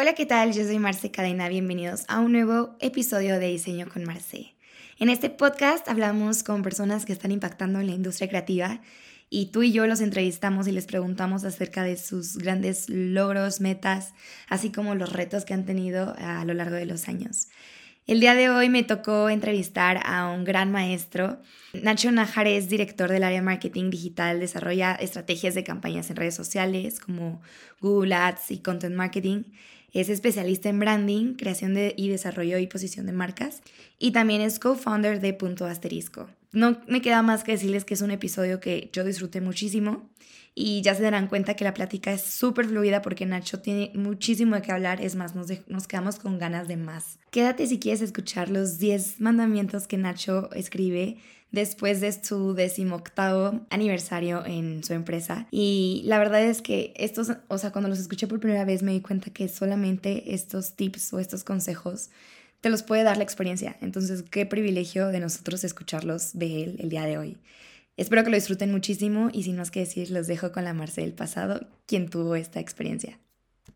Hola, ¿qué tal? Yo soy Marce Cadena. Bienvenidos a un nuevo episodio de Diseño con Marce. En este podcast hablamos con personas que están impactando en la industria creativa y tú y yo los entrevistamos y les preguntamos acerca de sus grandes logros, metas, así como los retos que han tenido a lo largo de los años. El día de hoy me tocó entrevistar a un gran maestro. Nacho Najar es director del área de marketing digital, desarrolla estrategias de campañas en redes sociales como Google Ads y Content Marketing. Es especialista en branding, creación de, y desarrollo y posición de marcas. Y también es co-founder de Punto Asterisco. No me queda más que decirles que es un episodio que yo disfruté muchísimo y ya se darán cuenta que la plática es súper fluida porque Nacho tiene muchísimo de qué hablar, es más, nos, nos quedamos con ganas de más. Quédate si quieres escuchar los 10 mandamientos que Nacho escribe después de su decimoctavo aniversario en su empresa. Y la verdad es que estos, o sea, cuando los escuché por primera vez me di cuenta que solamente estos tips o estos consejos te los puede dar la experiencia. Entonces, qué privilegio de nosotros escucharlos de él el día de hoy. Espero que lo disfruten muchísimo y sin más que decir, los dejo con la Marce del pasado, quien tuvo esta experiencia.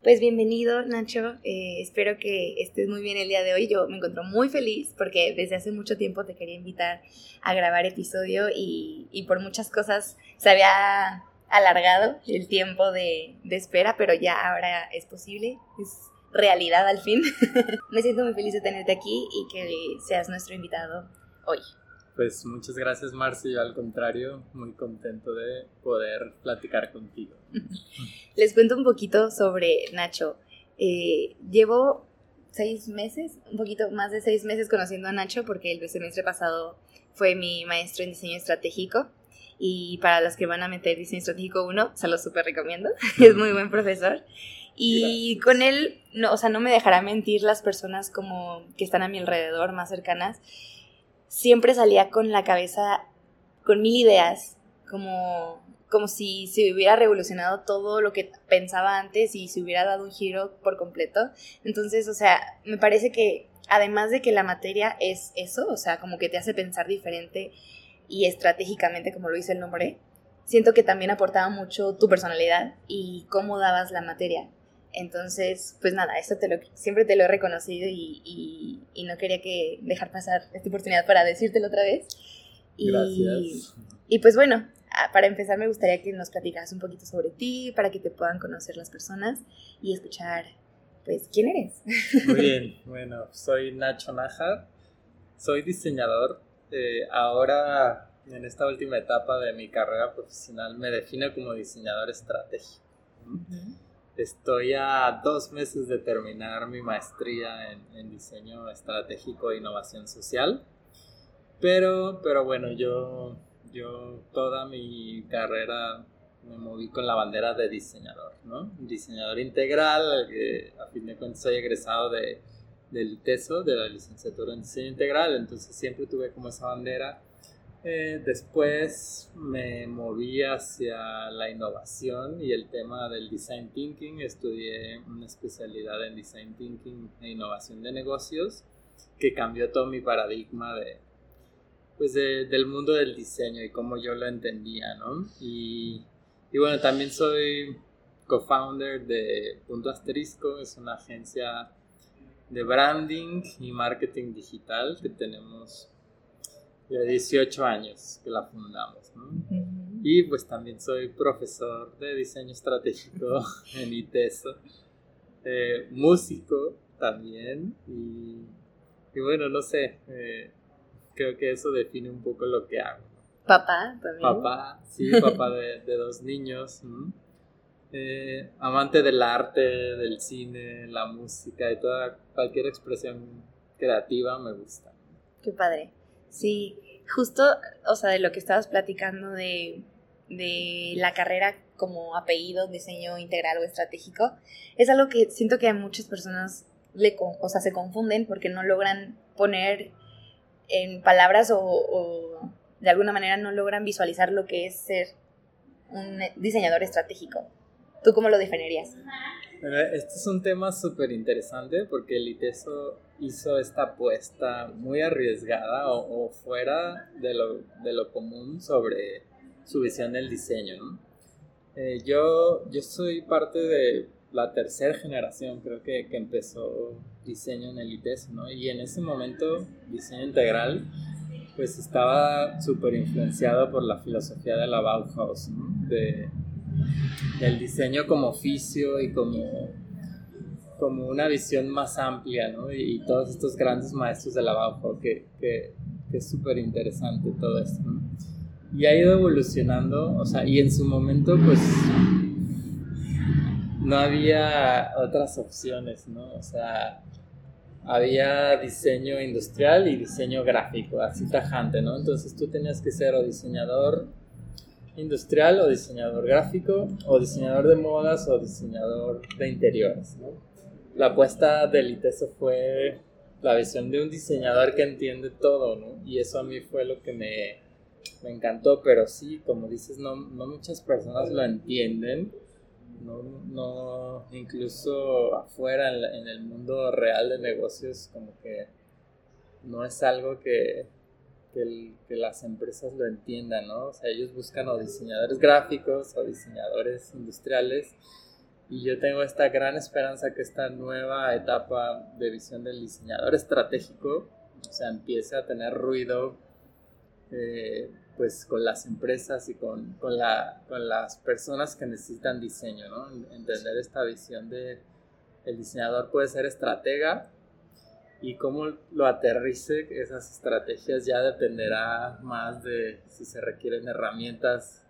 Pues bienvenido, Nacho. Eh, espero que estés muy bien el día de hoy. Yo me encuentro muy feliz porque desde hace mucho tiempo te quería invitar a grabar episodio y, y por muchas cosas se había alargado el tiempo de, de espera, pero ya ahora es posible, es realidad al fin. me siento muy feliz de tenerte aquí y que seas nuestro invitado hoy. Pues muchas gracias, Marci. Yo al contrario, muy contento de poder platicar contigo. Les cuento un poquito sobre Nacho. Eh, llevo seis meses, un poquito más de seis meses conociendo a Nacho porque el semestre pasado fue mi maestro en diseño estratégico. Y para los que van a meter diseño estratégico 1, se lo súper recomiendo. es muy buen profesor. Y con él, no, o sea, no me dejará mentir las personas como que están a mi alrededor, más cercanas siempre salía con la cabeza, con mil ideas, como, como si se hubiera revolucionado todo lo que pensaba antes y se hubiera dado un giro por completo. Entonces, o sea, me parece que además de que la materia es eso, o sea, como que te hace pensar diferente y estratégicamente, como lo dice el nombre, siento que también aportaba mucho tu personalidad y cómo dabas la materia. Entonces, pues nada, esto te lo, siempre te lo he reconocido y, y, no quería que dejar pasar esta oportunidad para decírtelo otra vez. Y, Gracias. Y pues bueno, para empezar me gustaría que nos platicaras un poquito sobre ti, para que te puedan conocer las personas y escuchar, pues, quién eres. Muy bien, bueno, soy Nacho Najar, soy diseñador. Eh, ahora, en esta última etapa de mi carrera profesional, me defino como diseñador estratégico. Estoy a dos meses de terminar mi maestría en, diseño estratégico e innovación social. Pero, pero bueno, yo, yo toda mi carrera me moví con la bandera de diseñador, ¿no? Diseñador integral, que a fin de cuentas soy egresado de, del ITESO, de la licenciatura en diseño integral, entonces siempre tuve como esa bandera eh, después me moví hacia la innovación y el tema del design thinking. Estudié una especialidad en design thinking e innovación de negocios que cambió todo mi paradigma de, pues del mundo del diseño y cómo yo lo entendía, ¿no? Y, y bueno, también soy co-founder de Punto Asterisco, es una agencia de branding y marketing digital que tenemos ya 18 años que la fundamos, ¿no? Y pues también soy profesor de diseño estratégico en ITESO, eh, músico también, y, y, bueno, no sé, eh, creo que eso define un poco lo que hago. Papá también. Papá, sí, papá de, de dos niños. Eh, amante del arte, del cine, la música y toda cualquier expresión creativa me gusta. Qué padre. Sí, justo, o sea, de lo que estabas platicando de, la carrera como apellido, diseño integral o estratégico, es algo que siento que a muchas personas le, o sea, se confunden porque no logran poner en palabras o, o, de alguna manera no logran visualizar lo que es ser un diseñador estratégico. ¿Tú cómo lo definirías? Este es un tema súper interesante porque el ITESO hizo esta apuesta muy arriesgada o, fuera de lo, de lo, común sobre su visión del diseño. Eh, yo, yo soy parte de la tercera generación, creo que, que, empezó diseño en el ITES, ¿no? Y en ese momento, diseño integral, pues estaba súper influenciado por la filosofía de la Bauhaus, ¿no? De, del diseño como oficio y como, como una visión más amplia, ¿no? Y, todos estos grandes maestros de la Bauhaus, que, que, que es súper interesante todo esto, ¿no? Y ha ido evolucionando, o sea, y en su momento, pues no había otras opciones, ¿no? O sea, había diseño industrial y diseño gráfico, así tajante, ¿no? Entonces tú tenías que ser o diseñador industrial o diseñador gráfico o diseñador de modas o diseñador de interiores, ¿no? La apuesta del ITESO fue la visión de un diseñador que entiende todo, ¿no? Y eso a mí fue lo que me, me encantó, pero sí, como dices, no, no muchas personas lo entienden no, no incluso afuera en, el mundo real de negocios como que no es algo que, que, las empresas lo entiendan, ¿no? O sea, ellos buscan o diseñadores gráficos o diseñadores industriales y yo tengo esta gran esperanza que esta nueva etapa de visión del diseñador estratégico, o sea, empiece a tener ruido eh, pues con las empresas y con, con, la, con las personas que necesitan diseño, ¿no? Entender esta visión de el diseñador puede ser estratega y cómo lo aterrice esas estrategias ya dependerá más de si se requieren herramientas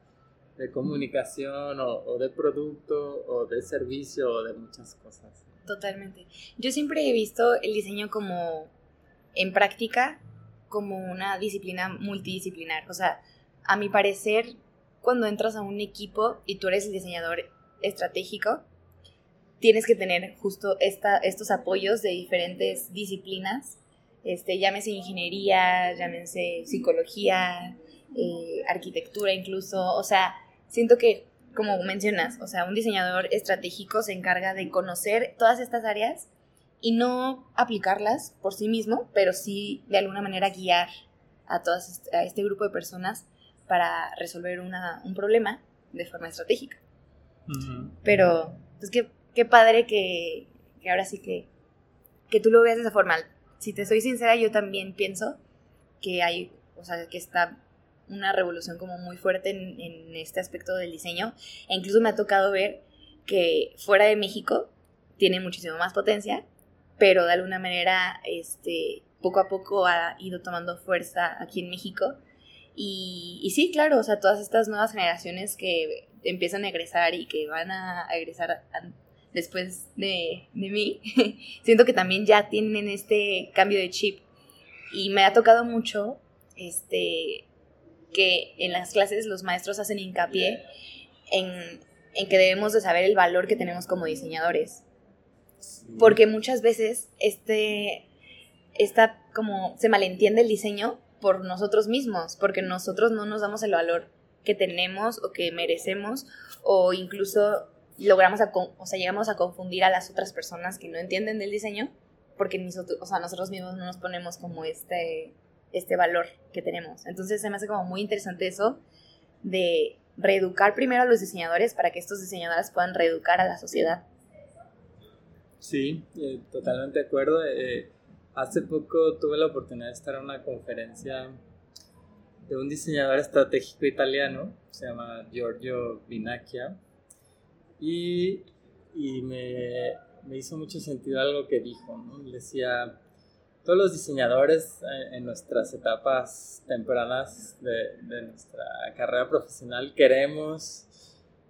de comunicación o, de producto o de servicio o de muchas cosas. Totalmente. Yo siempre he visto el diseño como en práctica como una disciplina multidisciplinar. O sea, a mi parecer, cuando entras a un equipo y tú eres el diseñador estratégico, tienes que tener justo esta, estos apoyos de diferentes disciplinas, este, llámese ingeniería, llámese psicología, eh, arquitectura incluso, o sea, siento que, como mencionas, o sea, un diseñador estratégico se encarga de conocer todas estas áreas y no aplicarlas por sí mismo, pero sí de alguna manera guiar a, todas, a este grupo de personas para resolver una, un problema de forma estratégica. Pero, pues qué, qué padre que, que, ahora sí que, que tú lo veas de esa forma. Si te soy sincera, yo también pienso que hay, o sea, que está una revolución como muy fuerte en, este aspecto del diseño. E incluso me ha tocado ver que fuera de México tiene muchísimo más potencia pero de alguna manera este, poco a poco ha ido tomando fuerza aquí en México. Y, sí, claro, o sea, todas estas nuevas generaciones que empiezan a egresar y que van a, egresar después de, de mí, siento que también ya tienen este cambio de chip. Y me ha tocado mucho este, que en las clases los maestros hacen hincapié en, en que debemos de saber el valor que tenemos como diseñadores. Porque muchas veces este, está como se malentiende el diseño por nosotros mismos, porque nosotros no nos damos el valor que tenemos o que merecemos, o incluso logramos, a, o sea, llegamos a confundir a las otras personas que no entienden del diseño, porque nosotros, o sea, nosotros mismos no nos ponemos como este, este valor que tenemos. Entonces se me hace como muy interesante eso de reeducar primero a los diseñadores para que estos diseñadores puedan reeducar a la sociedad. Sí, eh, totalmente de acuerdo. Eh, hace poco tuve la oportunidad de estar en una conferencia de un diseñador estratégico italiano, se llama Giorgio Vinacchia, y, y me, me, hizo mucho sentido algo que dijo, ¿no? Decía, todos los diseñadores eh, en nuestras etapas tempranas de, de nuestra carrera profesional queremos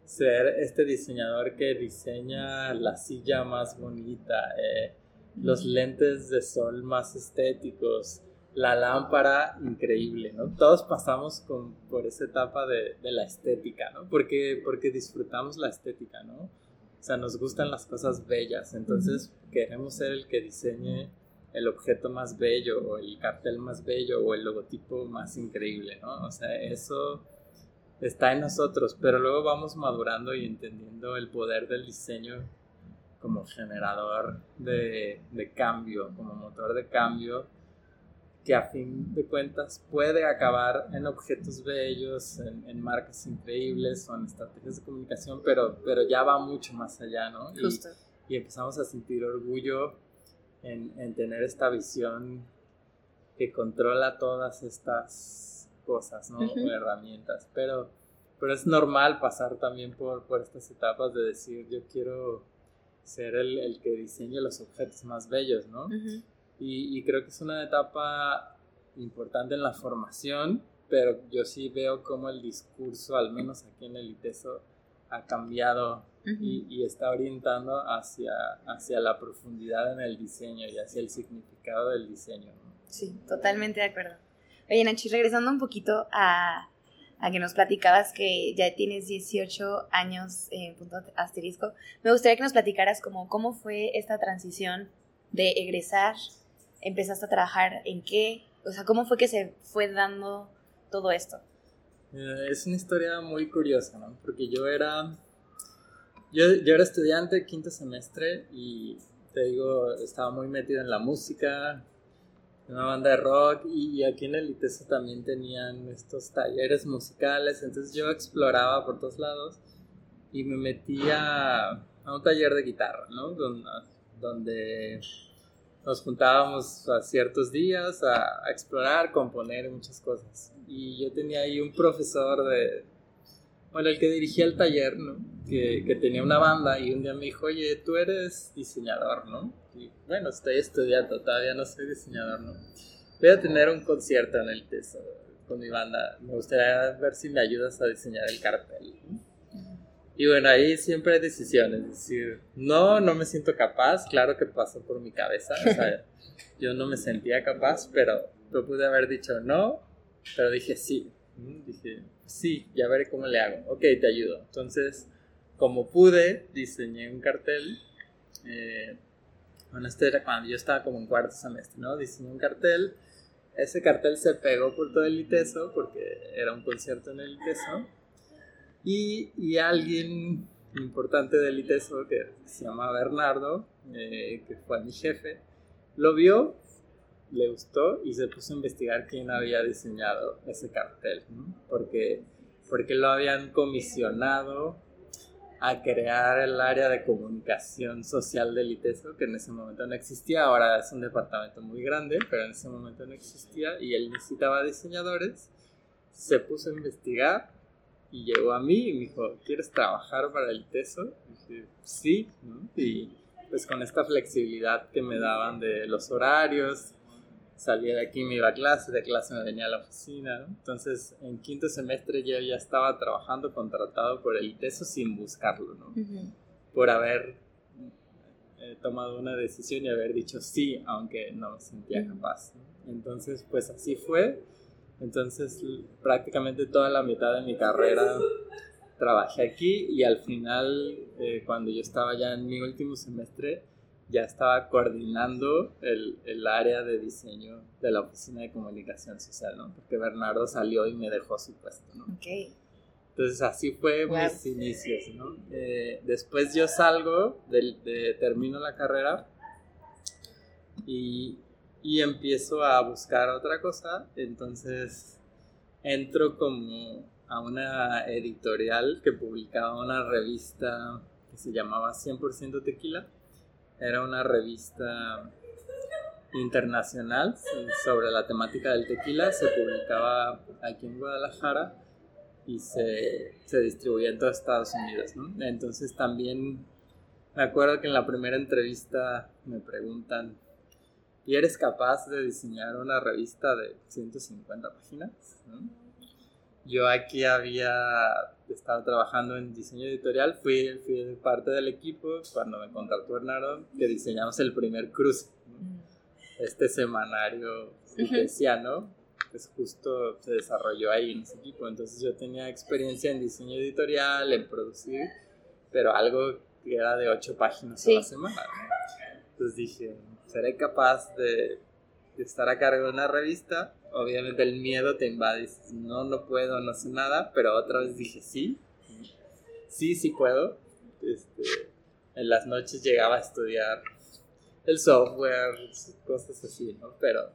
ser este diseñador que diseña la silla más bonita, eh, los lentes de sol más estéticos, la lámpara increíble, ¿no? Todos pasamos con, por esa etapa de, de, la estética, ¿no? Porque, porque disfrutamos la estética, ¿no? O sea, nos gustan las cosas bellas, entonces queremos ser el que diseñe el objeto más bello o el cartel más bello o el logotipo más increíble, ¿no? O sea, eso está en nosotros, pero luego vamos madurando y entendiendo el poder del diseño como generador de, cambio, como motor de cambio, que a fin de cuentas puede acabar en objetos bellos, en, marcas increíbles o en estrategias de comunicación, pero, pero ya va mucho más allá, ¿no? Y, empezamos a sentir orgullo en, en, tener esta visión que controla todas estas cosas, ¿no? Herramientas, pero, pero es normal pasar también por, por estas etapas de decir, yo quiero ser el, el que diseñe los objetos más bellos, ¿no? Y, creo que es una etapa importante en la formación, pero yo sí veo como el discurso, al menos aquí en el ITESO, ha cambiado y, está orientando hacia, hacia la profundidad en el diseño y hacia el significado del diseño. Sí, totalmente de acuerdo. Oye, Nachi, regresando un poquito a, a que nos platicabas que ya tienes 18 años en punto asterisco, me gustaría que nos platicaras como cómo fue esta transición de egresar empezaste a trabajar? ¿En qué? O sea, ¿cómo fue que se fue dando todo esto? Eh, es una historia muy curiosa, ¿no? Porque yo era, yo, yo era estudiante, quinto semestre, y te digo, estaba muy metido en la música, en una banda de rock, y, aquí en el ITESO también tenían estos talleres musicales, entonces yo exploraba por todos lados y me metía a un taller de guitarra, ¿no? Donde, donde nos juntábamos a ciertos días a, explorar, componer muchas cosas. Y yo tenía ahí un profesor de, bueno, el que dirigía el taller, ¿no? Que, que, tenía una banda y un día me dijo, oye, tú eres diseñador, ¿no? Y bueno, estoy estudiando, todavía no soy diseñador, ¿no? Voy a tener un concierto en el TESO con mi banda. Me gustaría ver si me ayudas a diseñar el cartel. ¿no? Y bueno, ahí siempre hay decisiones, es decir, no, no me siento capaz, claro que pasó por mi cabeza, o sea, yo no me sentía capaz, pero yo pude haber dicho no, pero dije sí, dije sí, ya veré cómo le hago, ok, te ayudo. Entonces, como pude, diseñé un cartel, eh, bueno, este era cuando yo estaba como en cuarto semestre, ¿no? Diseñé un cartel, ese cartel se pegó por todo el ITESO, porque era un concierto en el ITESO, y, alguien importante del ITESO que se llama Bernardo, eh, que fue mi jefe, lo vio, le gustó y se puso a investigar quién había diseñado ese cartel, porque, porque lo habían comisionado a crear el área de comunicación social del ITESO, que en ese momento no existía, ahora es un departamento muy grande, pero en ese momento no existía y él necesitaba diseñadores, se puso a investigar y llegó a mí y me dijo, ¿quieres trabajar para el TESO? Y dije, sí, Y pues con esta flexibilidad que me daban de los horarios, salía de aquí, me iba a clase, de clase me venía a la oficina, Entonces, en quinto semestre yo ya estaba trabajando contratado por el TESO sin buscarlo, ¿no? Por haber eh, tomado una decisión y haber dicho sí, aunque no me sentía capaz. Entonces, pues así fue entonces prácticamente toda la mitad de mi carrera trabajé aquí y al final, eh, cuando yo estaba ya en mi último semestre, ya estaba coordinando el, el, área de diseño de la oficina de comunicación social, ¿no? Porque Bernardo salió y me dejó su puesto, ¿no? Okay. Entonces así fue mis inicios, ¿no? Eh, después yo salgo, de, termino la carrera y, y empiezo a buscar otra cosa, entonces entro como a una editorial que publicaba una revista que se llamaba 100% Tequila. Era una revista internacional sobre la temática del tequila. Se publicaba aquí en Guadalajara y se, se distribuía en todos Estados Unidos. Entonces también me acuerdo que en la primera entrevista me preguntan y eres capaz de diseñar una revista de 150 páginas. Yo aquí había estado trabajando en diseño editorial, fui, fui parte del equipo cuando me contrató Bernardo, que diseñamos el primer cruce, este semanario cristiano, pues justo se desarrolló ahí en ese equipo. Entonces yo tenía experiencia en diseño editorial, en producir, pero algo que era de 8 páginas a la semana. Entonces dije, seré capaz de, estar a cargo de una revista. Obviamente el miedo te invade, no, no puedo, no sé nada, pero otra vez dije sí, sí, sí puedo. Este, en las noches llegaba a estudiar el software, cosas así, ¿no? Pero,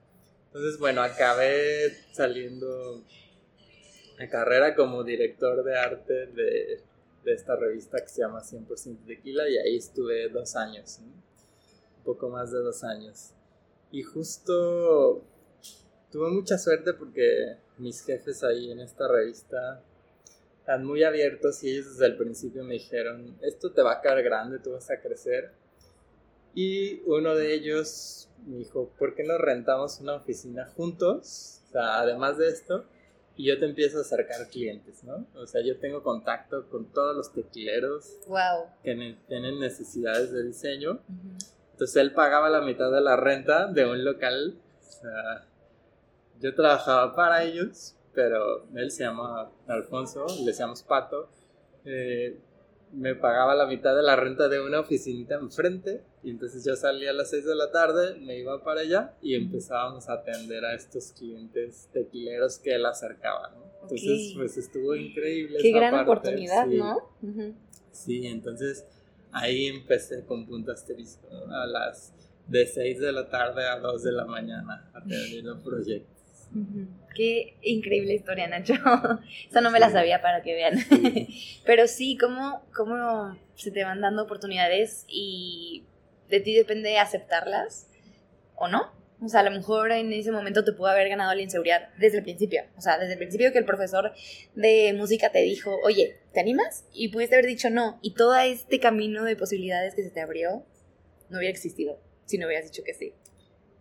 Entonces, bueno, acabé saliendo a carrera como director de arte de, de esta revista que se llama 100% Tequila y ahí estuve dos años, un poco más de dos años. Y justo tuve mucha suerte porque mis jefes ahí en esta revista están muy abiertos y ellos desde el principio me dijeron, esto te va a caer grande, tú vas a crecer. Y uno de ellos me dijo, ¿por qué no rentamos una oficina juntos? O sea, además de esto, y yo te empiezo a acercar clientes, ¿no? O sea, yo tengo contacto con todos los tequileros wow. que tienen necesidades de diseño. Entonces él pagaba la mitad de la renta de un local. O sea, yo trabajaba para ellos, pero él se llama Alfonso, le decíamos Pato. Eh, me pagaba la mitad de la renta de una oficinita enfrente y entonces yo salía a las 6 de la tarde, me iba para allá y empezábamos a atender a estos clientes tequileros que él acercaba, ¿no? Entonces, pues estuvo increíble. Qué gran oportunidad, ¿no? Sí, entonces ahí empecé con punto asterisco, a las de 6 de la tarde a 2 de la mañana atendiendo proyectos. Qué increíble historia, Nacho. Esa no me la sabía para que vean. Pero sí, ¿cómo, ¿cómo se te van dando oportunidades y de ti depende aceptarlas o no? O sea, a lo mejor en ese momento te pudo haber ganado la inseguridad desde el principio. O sea, desde el principio que el profesor de música te dijo, oye, ¿te animas? Y pudiste haber dicho no. Y todo este camino de posibilidades que se te abrió no hubiera existido si no hubieras dicho que sí.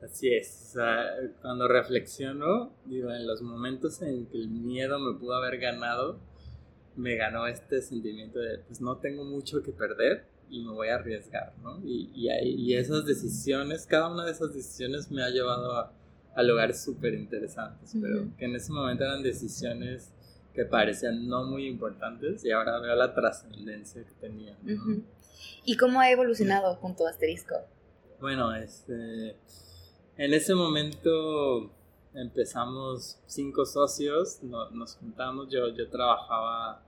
Así es, o sea, cuando reflexiono, digo, en los momentos en que el miedo me pudo haber ganado, me ganó este sentimiento de, pues no tengo mucho que perder y me voy a arriesgar, ¿no? Y, y, y esas decisiones, cada una de esas decisiones me ha llevado a, a lugares súper interesantes, pero que en ese momento eran decisiones que parecían no muy importantes y ahora veo la trascendencia que tenían. ¿no? ¿Y cómo ha evolucionado junto a Asterisco? Bueno, este en ese momento empezamos cinco socios, nos juntamos, yo, yo trabajaba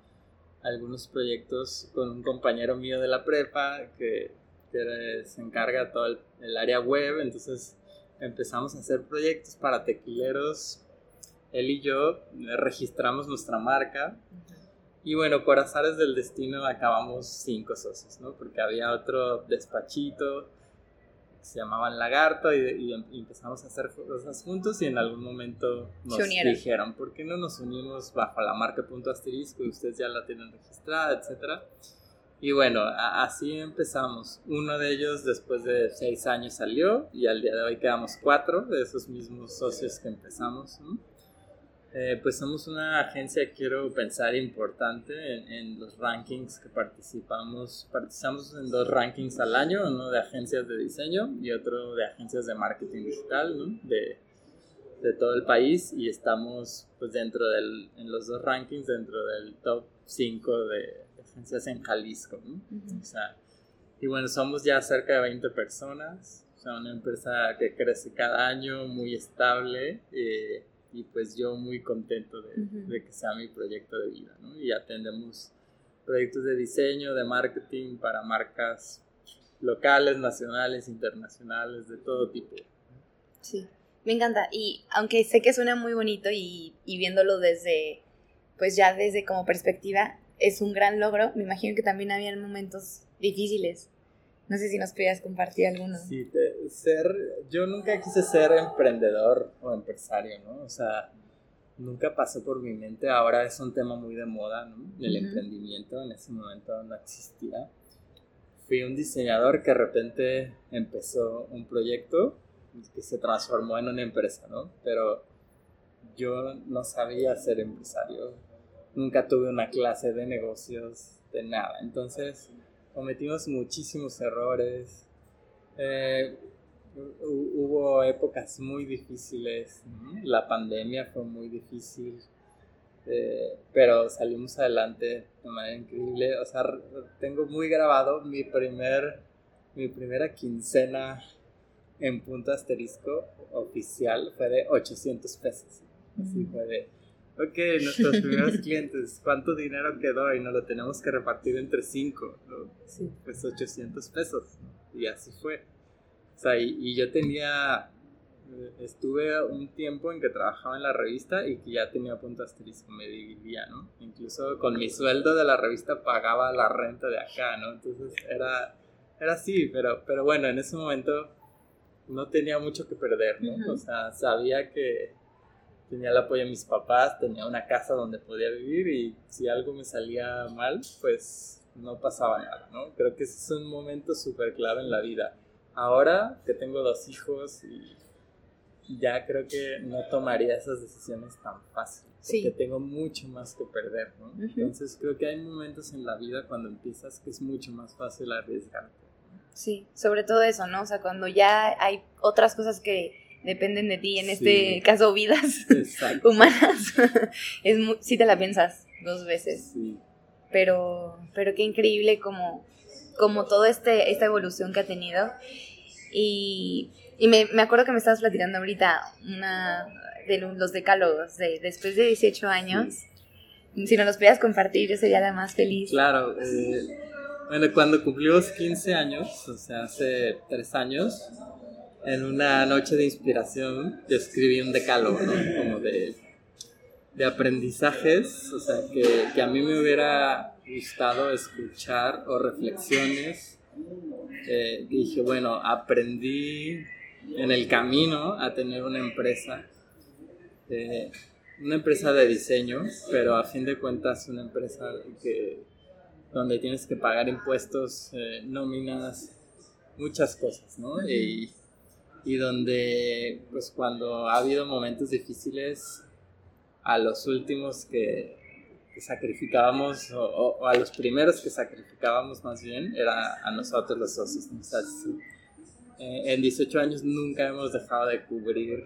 algunos proyectos con un compañero mío de la prepa que, se encarga de todo el, área web, entonces empezamos a hacer proyectos para tequileros, él y yo registramos nuestra marca y bueno, por azares del destino acabamos cinco socios, ¿no? Porque había otro despachito, se llamaban Lagarto y, empezamos a hacer cosas juntos y en algún momento nos dijeron, ¿por qué no nos unimos bajo la marca punto asterisco y ustedes ya la tienen registrada, etcétera? Y bueno, así empezamos. Uno de ellos después de seis años salió y al día de hoy quedamos cuatro de esos mismos socios que empezamos. ¿no? Eh, pues somos una agencia, quiero pensar, importante en, los rankings que participamos. Participamos en dos rankings al año, uno de agencias de diseño y otro de agencias de marketing digital ¿no? de, de, todo el país y estamos pues dentro del, en los dos rankings dentro del top 5 de, agencias en Jalisco. ¿no? o sea, y bueno, somos ya cerca de 20 personas, o sea, una empresa que crece cada año, muy estable. Eh, y pues yo muy contento de, que sea mi proyecto de vida, ¿no? Y atendemos proyectos de diseño, de marketing para marcas locales, nacionales, internacionales, de todo tipo. Sí, me encanta. Y aunque sé que suena muy bonito y, y viéndolo desde, pues ya desde como perspectiva, es un gran logro, me imagino que también había momentos difíciles. No sé si nos pudieras compartir alguno. Sí, ser, yo nunca quise ser emprendedor o empresario, ¿no? O sea, nunca pasó por mi mente. Ahora es un tema muy de moda, ¿no? El emprendimiento en ese momento no existía. Fui un diseñador que de repente empezó un proyecto que se transformó en una empresa, ¿no? Pero yo no sabía ser empresario. Nunca tuve una clase de negocios, de nada. Entonces cometimos muchísimos errores. Eh, hubo épocas muy difíciles. La pandemia fue muy difícil. Eh, pero salimos adelante de manera increíble. O sea, tengo muy grabado mi primer mi primera quincena en punto asterisco oficial fue de 800 pesos. Así fue de ok, nuestros primeros clientes, ¿cuánto dinero quedó? Y nos lo tenemos que repartir entre cinco, Sí. Pues 800 pesos. Y así fue. O sea, y, yo tenía estuve un tiempo en que trabajaba en la revista y que ya tenía punto asterisco, me dividía, ¿no? Incluso con mi sueldo de la revista pagaba la renta de acá, ¿no? Entonces era, era así, pero, pero bueno, en ese momento no tenía mucho que perder, ¿no? O sea, sabía que tenía el apoyo de mis papás, tenía una casa donde podía vivir y si algo me salía mal, pues no pasaba nada, ¿no? Creo que ese es un momento súper clave en la vida. Ahora que tengo dos hijos y ya creo que no tomaría esas decisiones tan fácil, porque tengo mucho más que perder, ¿no? Entonces creo que hay momentos en la vida cuando empiezas que es mucho más fácil arriesgarte. Sí, sobre todo eso, ¿no? O sea, cuando ya hay otras cosas que dependen de ti, en este caso vidas humanas, es sí te la piensas dos veces. Sí. Pero, pero qué increíble como, como toda este, esta evolución que ha tenido. Y y me, me acuerdo que me estabas platicando ahorita una de los decálogos de después de 18 años. Si nos los pudieras compartir, yo sería la más feliz. Claro. Eh, bueno, cuando cumplimos 15 años, o sea, hace 3 años, en una noche de inspiración, yo escribí un decálogo, ¿no? Como de, de aprendizajes, o sea, que, que a mí me hubiera gustado escuchar o reflexiones. Eh, dije, bueno, aprendí en el camino a tener una empresa, eh, una empresa de diseño, pero a fin de cuentas una empresa que, donde tienes que pagar impuestos, eh, nóminas, muchas cosas, ¿no? Y, y donde, pues cuando ha habido momentos difíciles, a los últimos que, sacrificábamos, o, a los primeros que sacrificábamos más bien, era a nosotros los socios. ¿no? Eh, en 18 años nunca hemos dejado de cubrir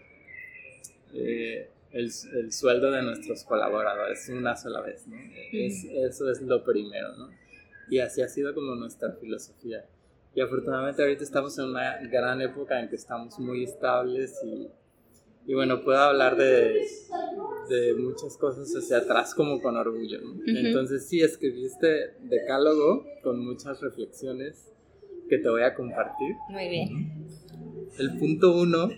eh, el, el, sueldo de nuestros colaboradores una sola vez, ¿no? es, eso es lo primero, ¿no? Y así ha sido como nuestra filosofía. Y afortunadamente ahorita estamos en una gran época en que estamos muy estables y, y bueno, puedo hablar de, de, muchas cosas hacia atrás como con orgullo. ¿no? Entonces sí, escribí este decálogo con muchas reflexiones que te voy a compartir. Muy bien. El punto uno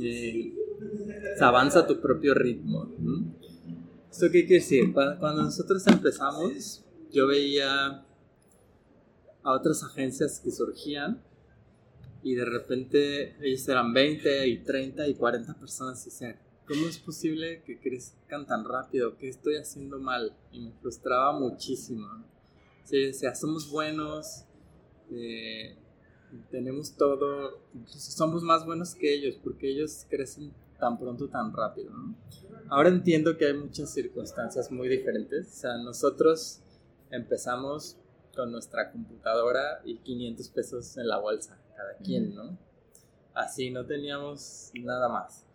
eh, se avanza a tu propio ritmo. ¿Esto qué quiere decir? Cuando nosotros empezamos, yo veía a otras agencias que surgían y de repente ellos eran 20 y 30 y 40 personas y decían, ¿cómo es posible que crezcan tan rápido? ¿Qué estoy haciendo mal? Y me frustraba muchísimo. Sí, decía, somos buenos, eh, tenemos todo, incluso somos más buenos que ellos porque ellos crecen tan pronto, tan rápido. Ahora entiendo que hay muchas circunstancias muy diferentes. O sea, nosotros empezamos con nuestra computadora y 500 pesos en la bolsa, cada quien, ¿no? Así, no teníamos nada más.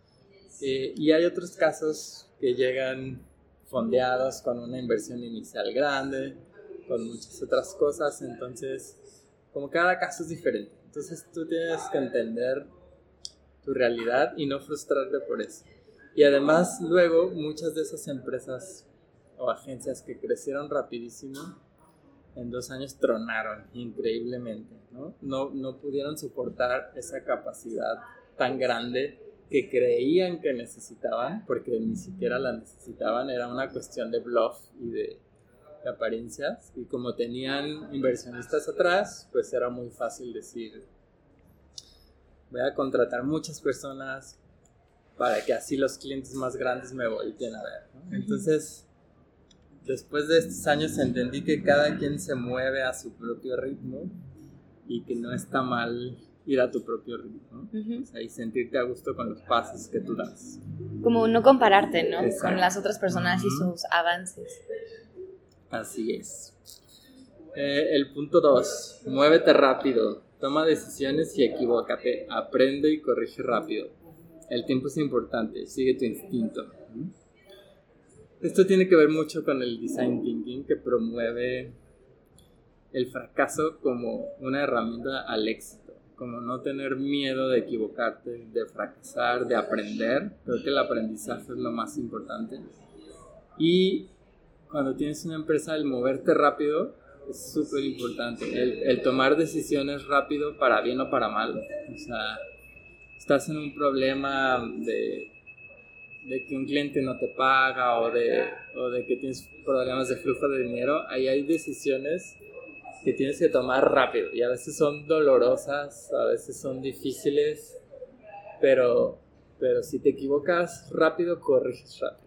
Eh, y hay otros casos que llegan fondeados con una inversión inicial grande, con muchas otras cosas, entonces como cada caso es diferente. Entonces tú tienes que entender tu realidad y no frustrarte por eso. Y además luego muchas de esas empresas o agencias que crecieron rapidísimo, en dos años tronaron increíblemente, ¿no? No, no pudieron soportar esa capacidad tan grande que creían que necesitaban, porque ni siquiera la necesitaban, era una cuestión de bluff y de apariencias y como tenían inversionistas atrás, pues era muy fácil decir, voy a contratar muchas personas para que así los clientes más grandes me volteen a ver. Entonces, después de estos años entendí que cada quien se mueve a su propio ritmo y que no está mal ir a tu propio ritmo y sentirte a gusto con los pasos que tú das. Como no compararte, ¿no? Con las otras personas y sus avances. Así es. Eh, el punto 2. Muévete rápido. Toma decisiones y equivócate. Aprende y corrige rápido. El tiempo es importante. Sigue tu instinto. Esto tiene que ver mucho con el design thinking que promueve el fracaso como una herramienta al éxito. Como no tener miedo de equivocarte, de fracasar, de aprender. Creo que el aprendizaje es lo más importante. Y cuando tienes una empresa, el moverte rápido es súper importante. El, tomar decisiones rápido para bien o para mal. O sea, estás en un problema de, de que un cliente no te paga o de, o de que tienes problemas de flujo de dinero, ahí hay decisiones que tienes que tomar rápido. Y a veces son dolorosas, a veces son difíciles, pero, pero si te equivocas rápido, corriges rápido.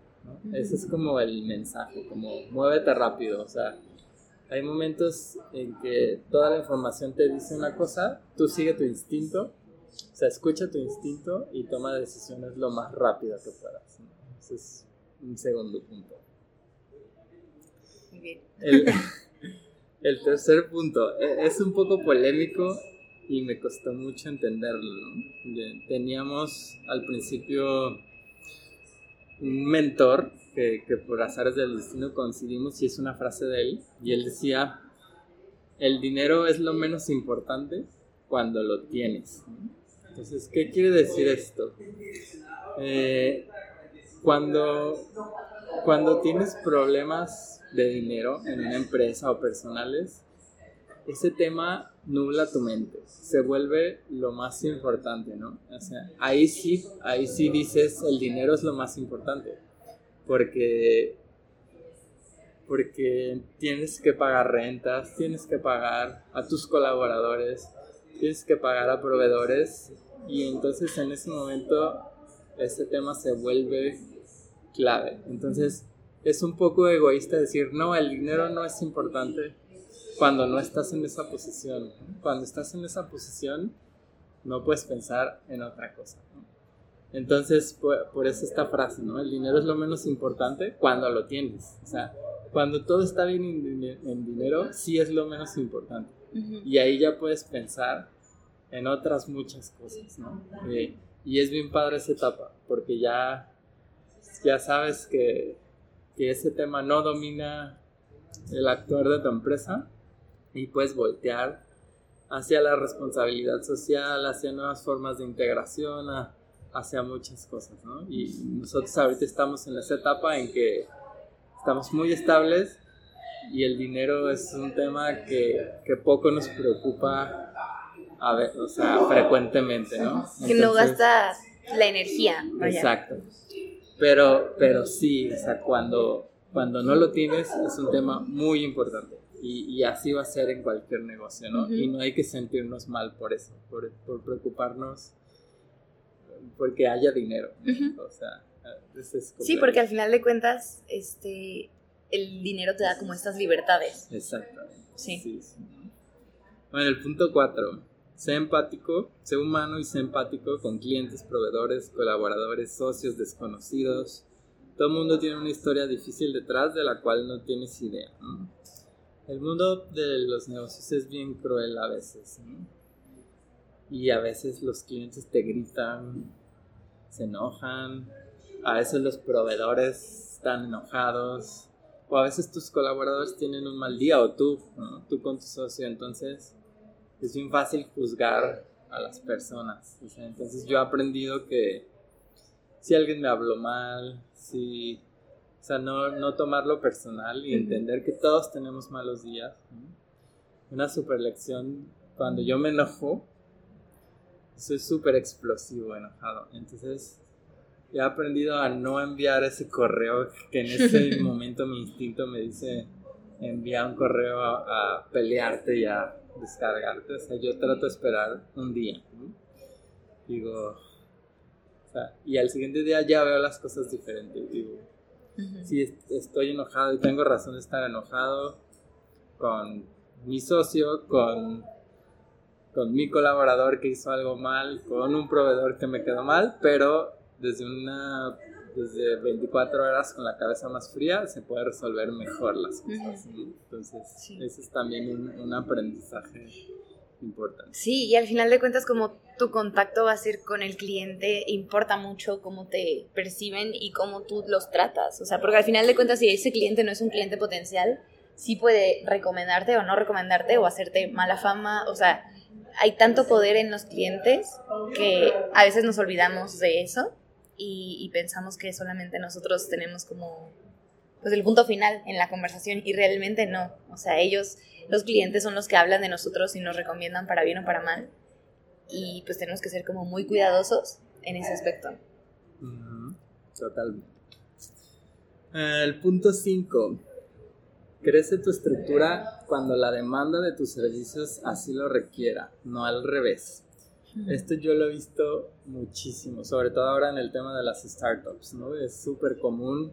Ese es como el mensaje, como muévete rápido, o sea, hay momentos en que toda la información te dice una cosa, tú sigue tu instinto, o sea, escucha tu instinto y toma decisiones lo más rápido que puedas. Ese es un segundo punto. Muy bien. El tercer punto e, es un poco polémico y me costó mucho entenderlo. Teníamos al principio un mentor que, que, por azares del destino coincidimos y es una frase de él y él decía, el dinero es lo menos importante cuando lo tienes. Entonces, ¿qué quiere decir esto? Eh, cuando, cuando tienes problemas de dinero en una empresa o personales, ese tema nubla tu mente, se vuelve lo más importante, ¿no? O sea, ahí sí, ahí sí dices, el dinero es lo más importante, porque, porque tienes que pagar rentas, tienes que pagar a tus colaboradores, tienes que pagar a proveedores, y entonces en ese momento ese tema se vuelve clave. Entonces, es un poco egoísta decir, no, el dinero no es importante cuando no estás en esa posición. Cuando estás en esa posición, no puedes pensar en otra cosa. Entonces, por, eso esta frase, ¿no? El dinero es lo menos importante cuando lo tienes. O sea, cuando todo está bien en, dinero, sí es lo menos importante. Y ahí ya puedes pensar en otras muchas cosas, ¿no? Eh, y es bien padre esa etapa, porque ya, ya sabes que que ese tema no domina el actor de tu empresa y puedes voltear hacia la responsabilidad social, hacia nuevas formas de integración, hacia muchas cosas, ¿no? Y nosotros ahorita estamos en esa etapa en que estamos muy estables y el dinero es un tema que, que poco nos preocupa, a ver, o sea, frecuentemente, ¿no? que no gasta la energía. Exacto. Pero, pero sí, o sea, cuando, cuando no lo tienes es un tema muy importante. Y, y así va a ser en cualquier negocio, ¿no? Y no hay que sentirnos mal por eso, por, por preocuparnos porque haya dinero. O sea, es sí, porque al final de cuentas, este, el dinero te da como estas libertades. Exactamente. Sí. sí, sí. Bueno, el punto cuatro Sé empático, sé humano y sé empático con clientes, proveedores, colaboradores, socios, desconocidos. Todo el mundo tiene una historia difícil detrás de la cual no tienes idea. El mundo de los negocios es bien cruel a veces. Y a veces los clientes te gritan, se enojan, a veces los proveedores están enojados, o a veces tus colaboradores tienen un mal día, o tú, tú con tu socio. Entonces, es bien fácil juzgar a las personas. entonces yo he aprendido que si alguien me habló mal, si, o sea, no, no tomarlo personal y entender que todos tenemos malos días. Una super lección, cuando yo me enojo, soy súper explosivo, enojado. Entonces he aprendido a no enviar ese correo que en ese momento mi instinto me dice envía un correo a, a pelearte y a descargarte. O sea, yo trato de esperar un día. Digo, o sea, y al siguiente día ya veo las cosas diferentes. Digo, si estoy enojado y tengo razón de estar enojado con mi socio, con, con mi colaborador que hizo algo mal, con un proveedor que me quedó mal, pero desde una desde 24 horas con la cabeza más fría se puede resolver mejor las cosas. Entonces, ese es también un, aprendizaje importante. Sí, y al final de cuentas, como tu contacto va a ser con el cliente, importa mucho cómo te perciben y cómo tú los tratas. O sea, porque al final de cuentas, si ese cliente no es un cliente potencial, sí puede recomendarte o no recomendarte o hacerte mala fama. O sea, hay tanto poder en los clientes que a veces nos olvidamos de eso y, pensamos que solamente nosotros tenemos como pues el punto final en la conversación y realmente no. O sea, ellos, los clientes son los que hablan de nosotros y nos recomiendan para bien o para mal. y pues tenemos que ser como muy cuidadosos en ese aspecto. Totalmente. El punto 5. Crece tu estructura cuando la demanda de tus servicios así lo requiera, no al revés. Esto yo lo he visto muchísimo, sobre todo ahora en el tema de las startups, ¿no? Es súper común.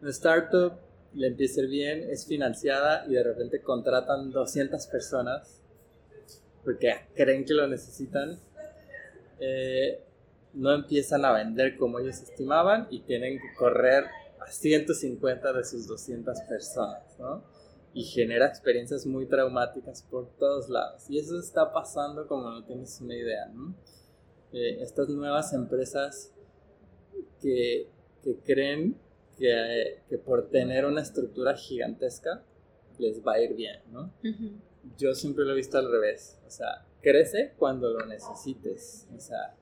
Una startup le empieza a ir bien, es financiada y de repente contratan 200 personas porque creen que lo necesitan. Eh, no empiezan a vender como ellos estimaban y tienen que correr a 150 de sus 200 personas, ¿no? Y genera experiencias muy traumáticas por todos lados. Y eso está pasando como no tienes una idea, ¿no? Eh, estas nuevas empresas que, que creen que, que, por tener una estructura gigantesca les va a ir bien, ¿no? Yo siempre lo he visto al revés. O sea, crece cuando lo necesites. O sea,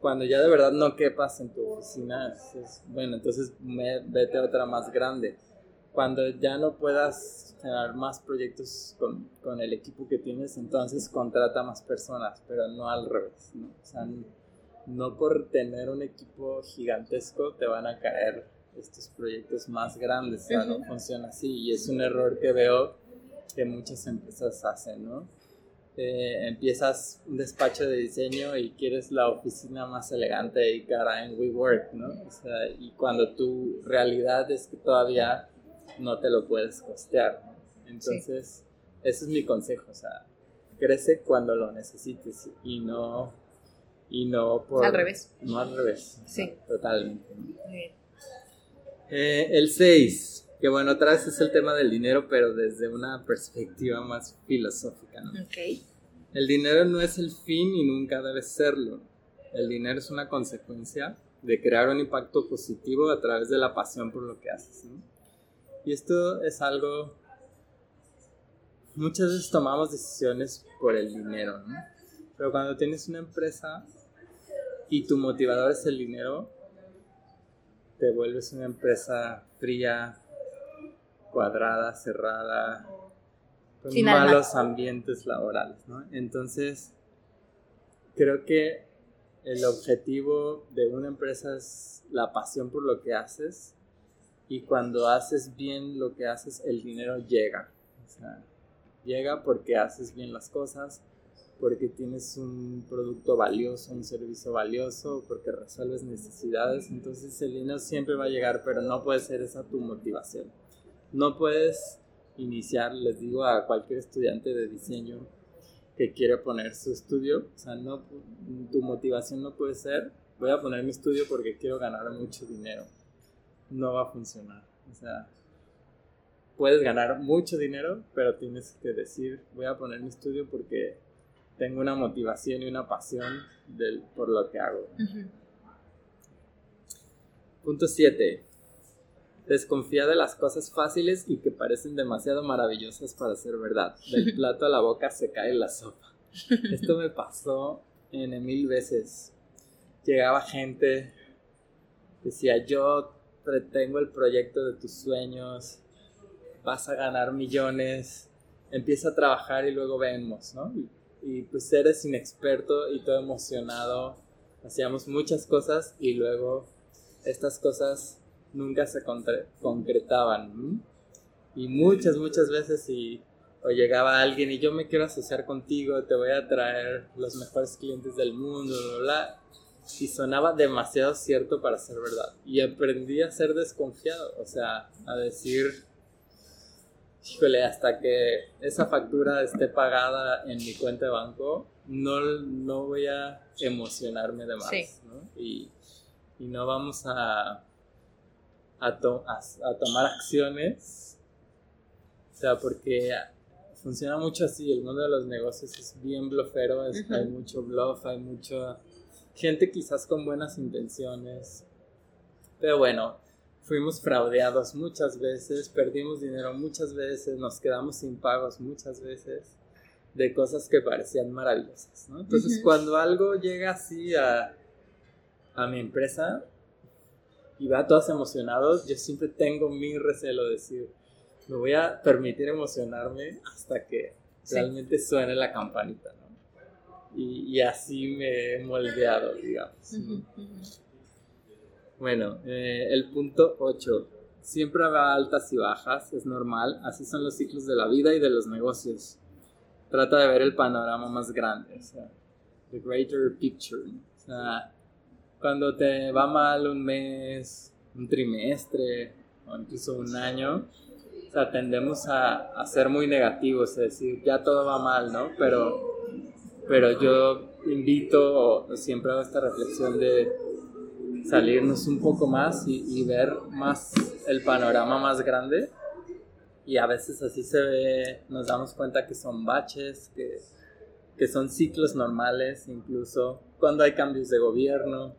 cuando ya de verdad no quepas en tu oficina, es, bueno, entonces vete a otra más grande. Cuando ya no puedas generar más proyectos con, con, el equipo que tienes, entonces contrata más personas, pero no al revés. ¿no? O sea, no por tener un equipo gigantesco te van a caer estos proyectos más grandes. O sea, no funciona así y es un error que veo que muchas empresas hacen, ¿no? Eh, empiezas un despacho de diseño y quieres la oficina más elegante y cara en WeWork, ¿no? O sea, y cuando tu realidad es que todavía no te lo puedes costear, ¿no? Entonces, ese es mi consejo, o sea, crece cuando lo necesites y no y no por al revés. No al revés. Sí. Totalmente. Eh, el 6 que bueno, otra vez es el tema del dinero, pero desde una perspectiva más filosófica, ¿no? Ok. El dinero no es el fin y nunca debe serlo. El dinero es una consecuencia de crear un impacto positivo a través de la pasión por lo que haces, ¿no? Y esto es algo... Muchas veces tomamos decisiones por el dinero, ¿no? Pero cuando tienes una empresa y tu motivador es el dinero, te vuelves una empresa fría, cuadrada, cerrada, con malos ambientes laborales, ¿no? Entonces, creo que el objetivo de una empresa es la pasión por lo que haces y cuando haces bien lo que haces, el dinero llega. O sea, llega porque haces bien las cosas, porque tienes un producto valioso, un servicio valioso, porque resuelves necesidades, entonces el dinero siempre va a llegar, pero no puede ser esa tu motivación no puedes iniciar, les digo a cualquier estudiante de diseño que quiere poner su estudio, o sea, no, tu motivación no puede ser, voy a poner mi estudio porque quiero ganar mucho dinero. No va a funcionar. O sea, puedes ganar mucho dinero, pero tienes que decir, voy a poner mi estudio porque tengo una motivación y una pasión del, por lo que hago. Punto 7. Desconfía de las cosas fáciles y que parecen demasiado maravillosas para ser verdad. Del plato a la boca se cae la sopa. Esto me pasó en mil veces. Llegaba gente, decía yo tengo el proyecto de tus sueños, vas a ganar millones, empieza a trabajar y luego vemos, ¿no? Y, y pues eres inexperto y todo emocionado, hacíamos muchas cosas y luego estas cosas nunca se concretaban. Y muchas, muchas veces y, o llegaba alguien y yo me quiero asociar contigo, te voy a traer los mejores clientes del mundo, bla, bla, y sonaba demasiado cierto para ser verdad. Y aprendí a ser desconfiado, o sea, a decir, híjole, hasta que esa factura esté pagada en mi cuenta de banco, no, no voy a emocionarme de más, Y, y no vamos a a, tomar acciones. O sea, porque funciona mucho así, el mundo de los negocios es bien blofero, hay mucho bluff, hay mucha gente quizás con buenas intenciones. Pero bueno, fuimos fraudeados muchas veces, perdimos dinero muchas veces, nos quedamos sin pagos muchas veces de cosas que parecían maravillosas, Entonces, cuando algo llega así a, a mi empresa, y va todos emocionados, yo siempre tengo mi recelo de decir, me voy a permitir emocionarme hasta que realmente suene la campanita, ¿no? Y, así me he moldeado, digamos. Bueno, eh, el punto 8. Siempre habrá altas y bajas, es normal, así son los ciclos de la vida y de los negocios. Trata de ver el panorama más grande, o sea, the greater picture. O sea, cuando te va mal un mes, un trimestre o incluso un año, o sea, tendemos a, a ser muy negativos, es decir, ya todo va mal, ¿no? Pero, pero yo invito, siempre hago esta reflexión de salirnos un poco más y, ver más el panorama más grande. Y a veces así se ve, nos damos cuenta que son baches, que, que son ciclos normales, incluso cuando hay cambios de gobierno,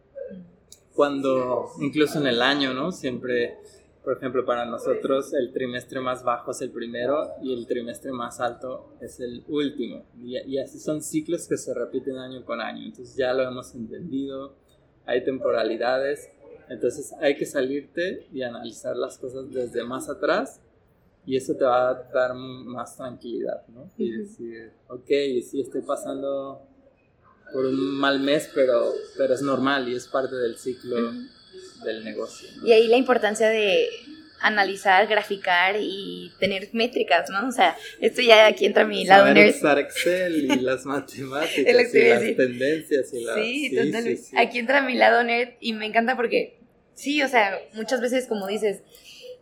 cuando incluso en el año, ¿no? Siempre, por ejemplo, para nosotros el trimestre más bajo es el primero y el trimestre más alto es el último. Y, y así son ciclos que se repiten año con año. Entonces ya lo hemos entendido hay temporalidades, entonces hay que salirte y analizar las cosas desde más atrás y eso te va a dar más tranquilidad, ¿no? Y decir, ok, sí estoy pasando por un mal mes, pero, pero es normal y es parte del ciclo del negocio. Y ahí la importancia de analizar, graficar y tener métricas, ¿no? O sea, esto ya aquí entra mi lado nerd. usar Excel y las matemáticas y las tendencias y las... Sí, totalmente. aquí entra mi lado nerd y me encanta porque, sí, o sea, muchas veces, como dices,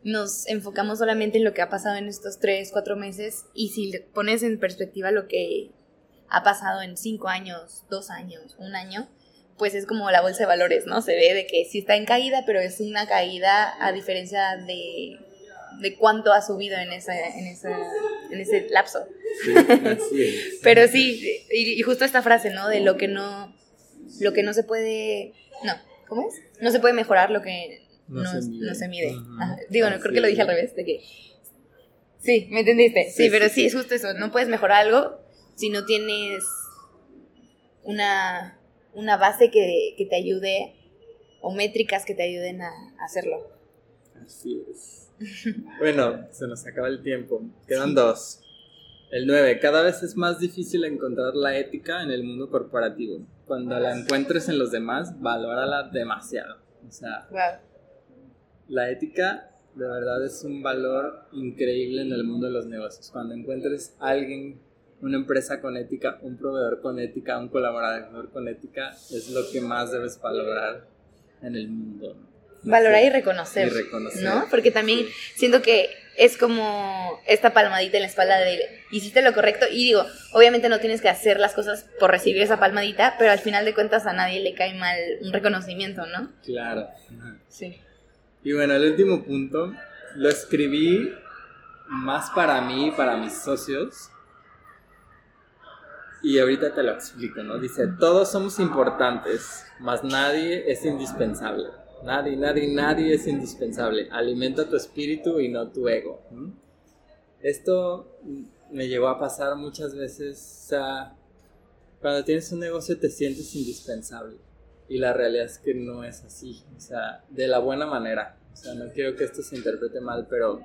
nos enfocamos solamente en lo que ha pasado en estos tres, cuatro meses y si pones en perspectiva lo que ha pasado en cinco años, dos años, un año, pues es como la bolsa de valores, ¿no? Se ve de que sí está en caída, pero es una caída a diferencia de, de cuánto ha subido en, ese, en, en ese lapso. pero sí, y, justo esta frase, ¿no? De lo que no, lo que no se puede, no, ¿cómo es? No se puede mejorar lo que no, se mide. Digo, no, creo que lo dije al revés, de que... Sí, ¿me entendiste? Sí, pero sí, es justo eso, no puedes mejorar algo si no tienes una una base que, te ayude o métricas que te ayuden a, hacerlo. Así es. bueno, se nos acaba el tiempo. Quedan dos. El 9. Cada vez es más difícil encontrar la ética en el mundo corporativo. Cuando la encuentres en los demás, valórala demasiado. O sea, la ética de verdad es un valor increíble en el mundo de los negocios. Cuando encuentres a alguien una empresa con ética, un proveedor con ética, un colaborador con ética, es lo que más debes valorar en el mundo. Valorar y reconocer, y reconocer. ¿no? Porque también siento que es como esta palmadita en la espalda de hiciste lo correcto y digo, obviamente no tienes que hacer las cosas por recibir esa palmadita, pero al final de cuentas a nadie le cae mal un reconocimiento, ¿no? Claro. Sí. Y bueno, el último punto lo escribí más para mí para mis socios, y ahorita te lo explico, ¿no? Dice, todos somos importantes, mas nadie es indispensable. Nadie, nadie, nadie es indispensable. Alimenta tu espíritu y no tu ego. Esto me llevó a pasar muchas veces, sea, cuando tienes un negocio te sientes indispensable. Y la realidad es que no es así, o sea, de la buena manera. O sea, no quiero que esto se interprete mal, pero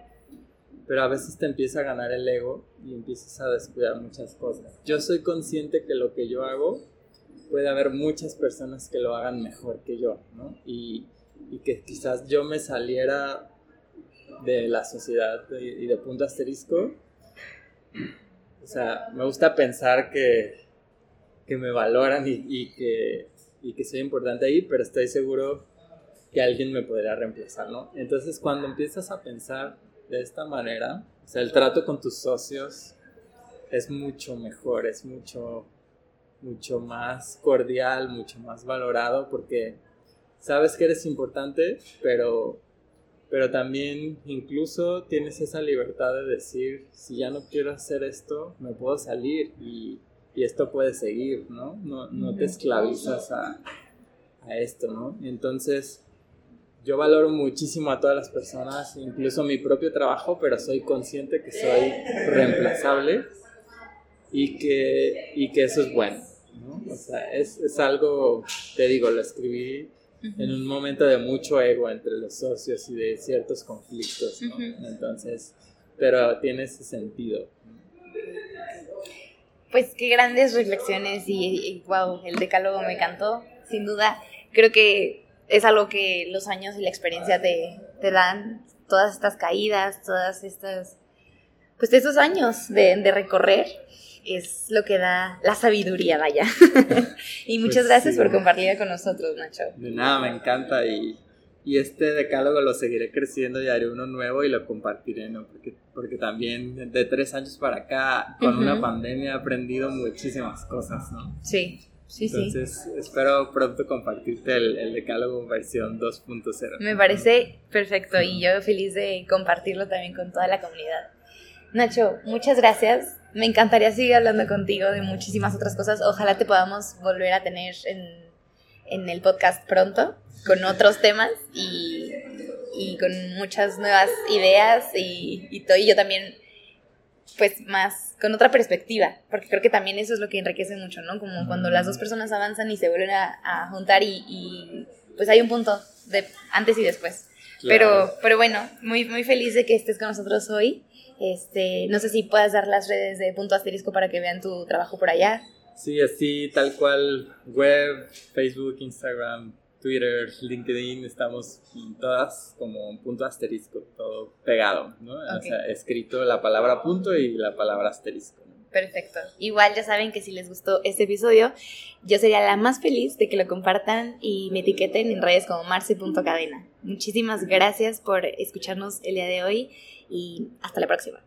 pero a veces te empieza a ganar el ego y empiezas a descuidar muchas cosas. Yo soy consciente que lo que yo hago puede haber muchas personas que lo hagan mejor que yo, ¿no? Y, y que quizás yo me saliera de la sociedad y de punto asterisco. O sea, me gusta pensar que, que me valoran y, que, y que soy importante ahí, pero estoy seguro que alguien me podría reemplazar, ¿no? Entonces, cuando empiezas a pensar de esta manera, o sea, el trato con tus socios es mucho mejor, es mucho, mucho más cordial, mucho más valorado, porque sabes que eres importante, pero, pero también incluso tienes esa libertad de decir, si ya no quiero hacer esto, me puedo salir y, y esto puede seguir, ¿no? No, no te esclavizas a, a esto, ¿no? Entonces, yo valoro muchísimo a todas las personas, incluso mi propio trabajo, pero soy consciente que soy reemplazable y que, y que eso es bueno. ¿no? O sea, es, es, algo, te digo, lo escribí en un momento de mucho ego entre los socios y de ciertos conflictos, ¿no? Entonces, pero tiene ese sentido. Pues qué grandes reflexiones y, wow, el decálogo me encantó, sin duda. Creo que es algo que los años y la experiencia te, te dan, todas estas caídas, todas estas, pues estos años de, de recorrer es lo que da la sabiduría, vaya. y muchas pues gracias por compartirla con nosotros, Nacho. De nada, me encanta y, y, este decálogo lo seguiré creciendo y haré uno nuevo y lo compartiré, ¿no? Porque, porque también de tres años para acá, con una pandemia, he aprendido muchísimas cosas, ¿no? Sí. Sí, Entonces, espero pronto compartirte el, el decálogo versión 2.0. Me parece perfecto y yo feliz de compartirlo también con toda la comunidad. Nacho, muchas gracias me encantaría seguir hablando contigo de muchísimas otras cosas. Ojalá te podamos volver a tener en, el podcast pronto con otros temas y, con muchas nuevas ideas y, y, yo también pues más con otra perspectiva, porque creo que también eso es lo que enriquece mucho, ¿no? Como cuando las dos personas avanzan y se vuelven a, juntar y, pues hay un punto de antes y después. Pero, pero bueno, muy, muy feliz de que estés con nosotros hoy este, no sé si puedas dar las redes de punto asterisco para que vean tu trabajo por allá. Sí, así tal cual, web, Facebook, Instagram, Twitter, LinkedIn, estamos todas como punto asterisco, todo pegado, ¿no? O sea, escrito la palabra punto y la palabra asterisco. Perfecto. Igual ya saben que si les gustó este episodio, yo sería la más feliz de que lo compartan y me etiqueten en redes como marce.cadena. Muchísimas gracias por escucharnos el día de hoy y hasta la próxima.